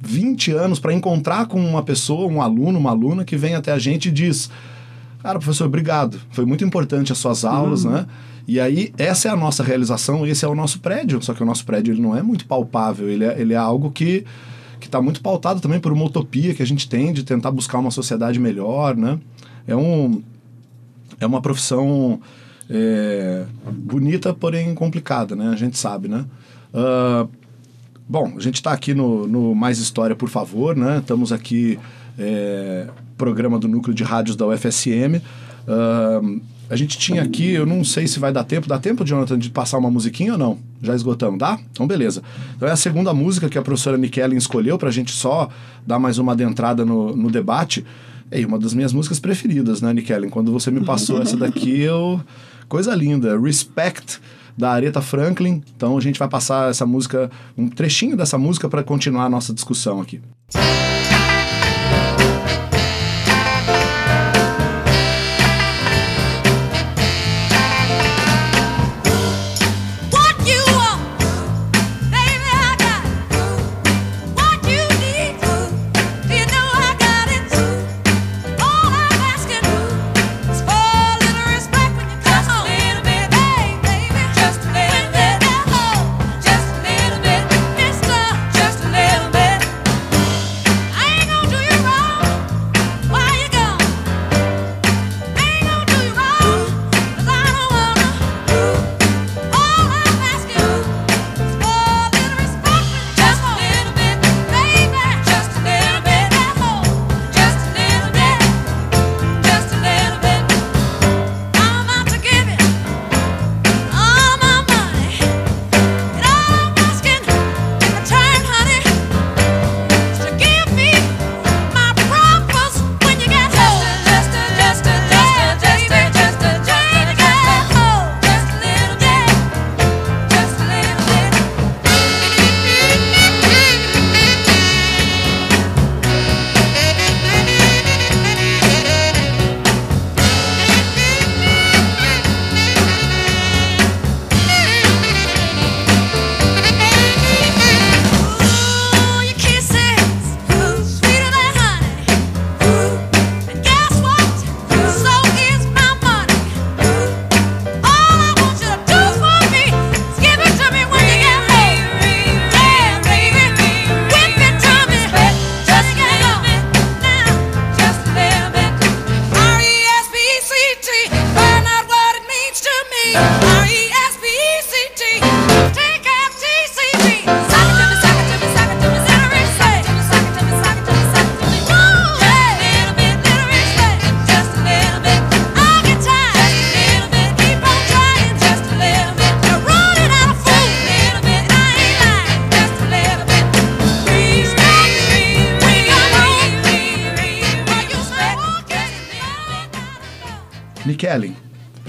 20 anos para encontrar com uma pessoa, um aluno, uma aluna que vem até a gente e diz: Cara, professor, obrigado. Foi muito importante as suas aulas, uhum. né? E aí, essa é a nossa realização, esse é o nosso prédio. Só que o nosso prédio ele não é muito palpável, ele é, ele é algo que está muito pautado também por uma utopia que a gente tem de tentar buscar uma sociedade melhor, né? É, um, é uma profissão é, bonita, porém complicada, né? A gente sabe, né? Uh, Bom, a gente está aqui no, no Mais História, por favor, né? Estamos aqui, é, programa do Núcleo de Rádios da UFSM. Uh, a gente tinha aqui, eu não sei se vai dar tempo. Dá tempo, Jonathan, de passar uma musiquinha ou não? Já esgotamos, dá? Então, beleza. Então, é a segunda música que a professora Nikellen escolheu para a gente só dar mais uma adentrada no, no debate. É uma das minhas músicas preferidas, né, Nikellen? Quando você me passou essa daqui, eu... Coisa linda. Respect da Aretha Franklin. Então a gente vai passar essa música, um trechinho dessa música para continuar a nossa discussão aqui. Nikellen,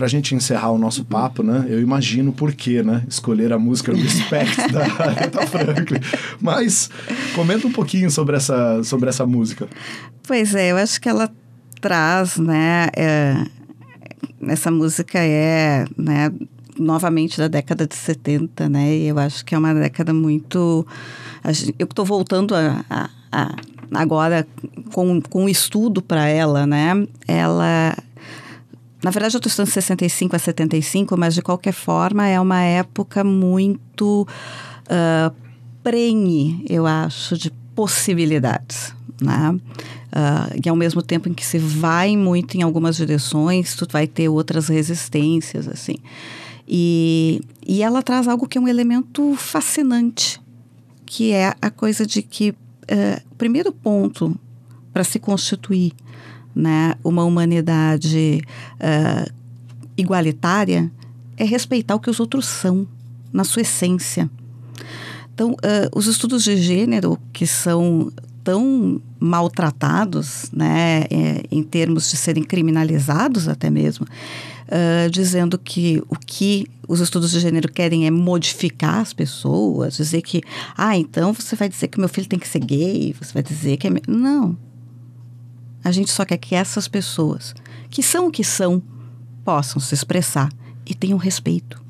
pra gente encerrar o nosso papo, né? Eu imagino por quê, né? Escolher a música Respect da Aretha Franklin. Mas comenta um pouquinho sobre essa, sobre essa música. Pois é, eu acho que ela traz, né? é, essa música é, né? Novamente da década de 70, né? E eu acho que é uma década muito. Eu estou voltando a, a- a- agora com, com um estudo para ela, né? Ela. Na verdade, eu estou estudando 65 a 75, mas de qualquer forma é uma época muito ah, prenhe, eu acho, de possibilidades, né? Ah, e ao mesmo tempo em que se vai muito em algumas direções, tu vai ter outras resistências, assim. E, e ela traz algo que é um elemento fascinante, que é a coisa de que eh, o primeiro ponto para se constituir né, uma humanidade eh, igualitária é respeitar o que os outros são, na sua essência. Então, eh, os estudos de gênero que são tão maltratados, né, eh, em termos de serem criminalizados até mesmo, eh, dizendo que o que os estudos de gênero querem é modificar as pessoas, dizer que, ah, então você vai dizer que meu filho tem que ser gay, você vai dizer que é... me-" Não. A gente só quer que essas pessoas, que são o que são, possam se expressar e tenham respeito.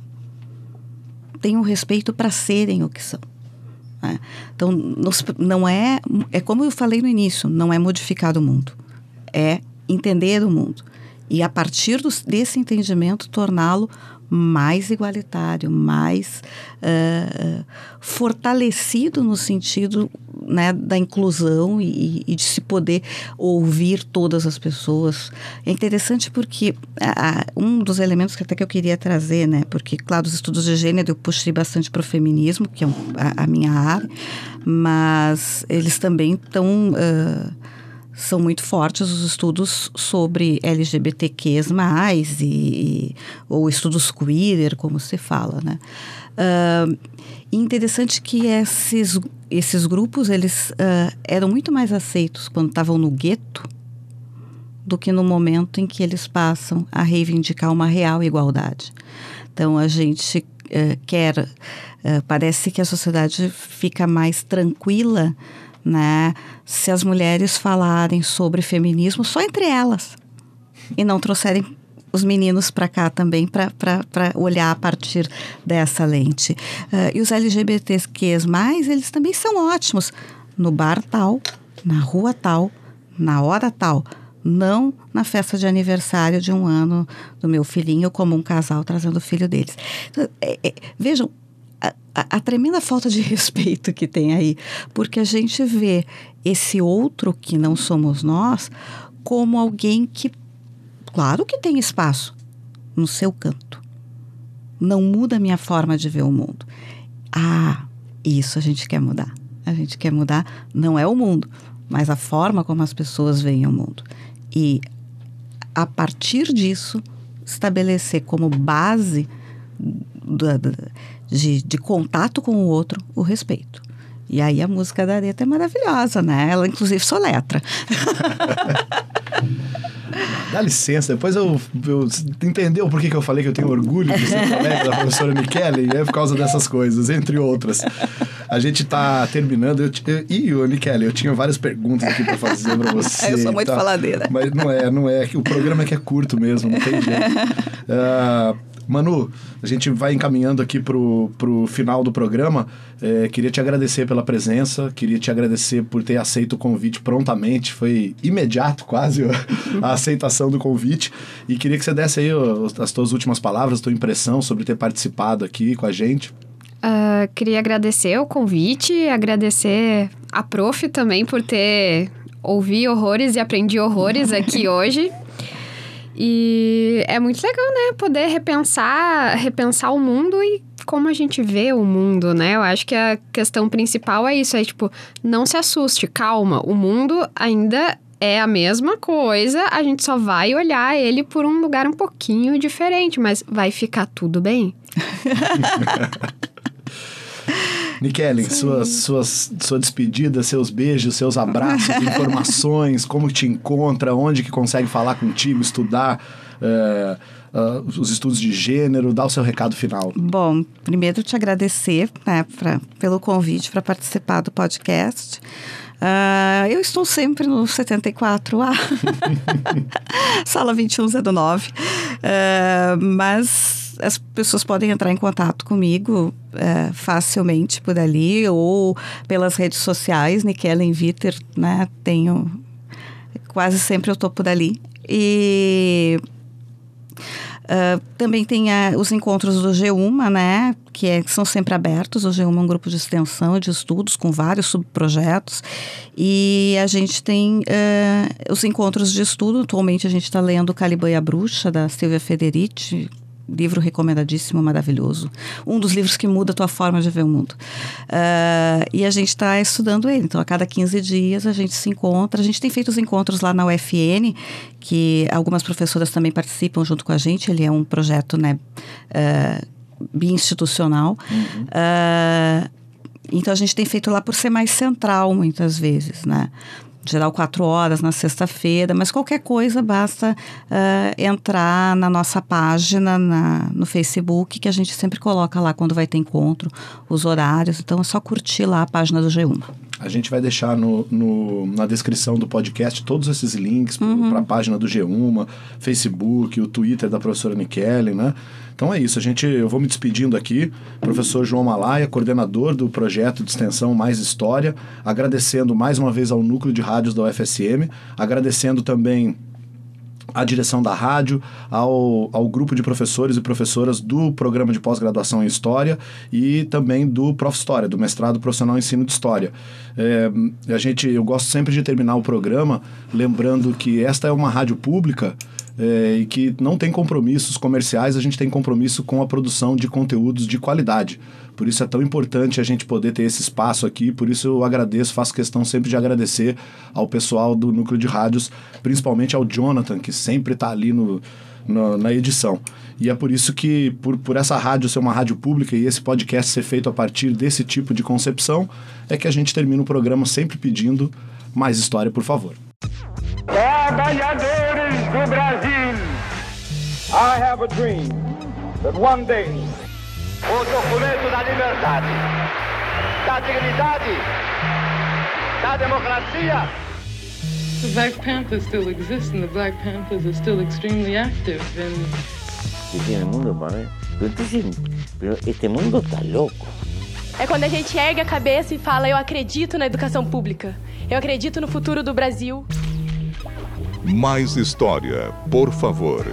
Tenham respeito para serem o que são. né? Então, não é. É como eu falei no início: não é modificar o mundo. É entender o mundo. E a partir dos- desse entendimento, torná-lo mais igualitário, mais eh, fortalecido no sentido né, da inclusão e, e de se poder ouvir todas as pessoas. É interessante porque ah, um dos elementos que até que eu queria trazer, né, porque claro, os estudos de gênero eu puxei bastante para o feminismo, que é um- a, a minha área, mas eles também estão ah, são muito fortes os estudos sobre LGBTQs+, e, e- ou estudos queer, como se fala, né? Ah, e interessante que esses, esses grupos, eles ah, eram muito mais aceitos quando estavam no gueto do que no momento em que eles passam a reivindicar uma real igualdade. Então, a gente eh, quer, eh, parece que a sociedade fica mais tranquila, né, se as mulheres falarem sobre feminismo só entre elas e não trouxerem os meninos para cá também para olhar a partir dessa lente. Eh, e os LGBTQs+, eles também são ótimos no bar tal, na rua tal, na hora tal. Não na festa de aniversário de um ano do meu filhinho, como um casal trazendo o filho deles. Então, é- é- vejam, a, a- tremenda falta de respeito que tem aí, porque a gente vê esse outro que não somos nós como alguém que, claro que tem espaço no seu canto. Não muda a minha forma de ver o mundo. Ah, isso a gente quer mudar. A gente quer mudar, não é o mundo, mas a forma como as pessoas veem o mundo. E a partir disso, estabelecer como base da- da- de, de contato com o outro o respeito. E aí a música da Areta é maravilhosa, né? Ela inclusive soletra. Dá licença, depois eu, eu entendeu por que, que eu falei que eu tenho orgulho de ser colega da professora Michele? É por causa dessas coisas, entre outras. A gente tá terminando. Eu, eu, e, Michele, eu tinha várias perguntas aqui pra fazer pra você. Eu sou muito tá? faladeira. Mas não é, não é. O programa é que é curto mesmo, não tem jeito. Ah, Manu, a gente vai encaminhando aqui pro, pro final do programa. É, queria te agradecer pela presença, queria te agradecer por ter aceito o convite prontamente. Foi imediato, quase, a aceitação do convite. E queria que você desse aí ó, as tuas últimas palavras, tua impressão sobre ter participado aqui com a gente. Ah, queria agradecer o convite, agradecer a prof também por ter ouvido horrores e aprendi horrores aqui hoje. E é muito legal, né? Poder repensar, repensar o mundo e como a gente vê o mundo, né? Eu acho que a questão principal é isso, é tipo, não se assuste, calma, o mundo ainda é a mesma coisa, a gente só vai olhar ele por um lugar um pouquinho diferente, mas vai ficar tudo bem. Nikellen, suas, suas, sua despedida, seus beijos, seus abraços, informações, como te encontra, onde que consegue falar contigo, estudar. é, ah, os estudos de gênero, dá o seu recado final. Bom, primeiro te agradecer né, pra, pelo convite para participar do podcast. Ah, eu estou sempre no 74A, sala 2109, Ah, mas as pessoas podem entrar em contato comigo eh, facilmente por ali ou pelas redes sociais, Nikellen Viter, né? Tenho quase sempre eu tô por ali. E ah, também tem ah, os encontros do G1, né? Que, é- que são sempre abertos. O G1 é um grupo de extensão de estudos com vários subprojetos. E a gente tem ah, os encontros de estudo. Atualmente a gente está lendo Caliban e a Bruxa, da Silvia Federici. Livro recomendadíssimo, maravilhoso. Um dos livros que muda a tua forma de ver o mundo. Ah, e a gente está estudando ele. Então, a cada 15 dias a gente se encontra. A gente tem feito os encontros lá na UFN, que algumas professoras também participam junto com a gente. Ele é um projeto, né? ah, bi-institucional. Ah, então, a gente tem feito lá por ser mais central, muitas vezes, né? Geral, quatro horas na sexta-feira, mas qualquer coisa basta ah, entrar na nossa página na, no Facebook, que a gente sempre coloca lá quando vai ter encontro, os horários. Então, é só curtir lá a página do G1. A gente vai deixar no, no- na descrição do podcast todos esses links para a página do G1, Facebook, o Twitter da professora Nikellen, né? Então é isso, a gente, eu vou me despedindo aqui, professor João Malaya, coordenador do projeto de extensão Mais História, agradecendo mais uma vez ao núcleo de rádios da UFSM, agradecendo também à direção da rádio, ao, ao grupo de professores e professoras do programa de pós-graduação em História e também do Prof. História, do mestrado profissional em ensino de História. É, a gente, eu gosto sempre de terminar o programa lembrando que esta é uma rádio pública é, e que não tem compromissos comerciais, a gente tem compromisso com a produção de conteúdos de qualidade. Por isso é tão importante a gente poder ter esse espaço aqui, por isso eu agradeço, faço questão sempre de agradecer ao pessoal do Núcleo de Rádios, principalmente ao Jonathan, que sempre está ali no, no- na edição. E é por isso que, por, por essa rádio ser uma rádio pública e esse podcast ser feito a partir desse tipo de concepção, é que a gente termina o programa sempre pedindo mais história, por favor. Trabalhadores do Brasil, I have a dream that one day O documento da liberdade, da dignidade, da democracia. The Black Panthers still exist, and the Black Panthers are still extremely active. And ¿Qué tiene el mundo pero este mundo está loco. É quando a gente ergue a cabeça e fala: Eu acredito na educação pública. Eu acredito no futuro do Brasil. Mais história, por favor.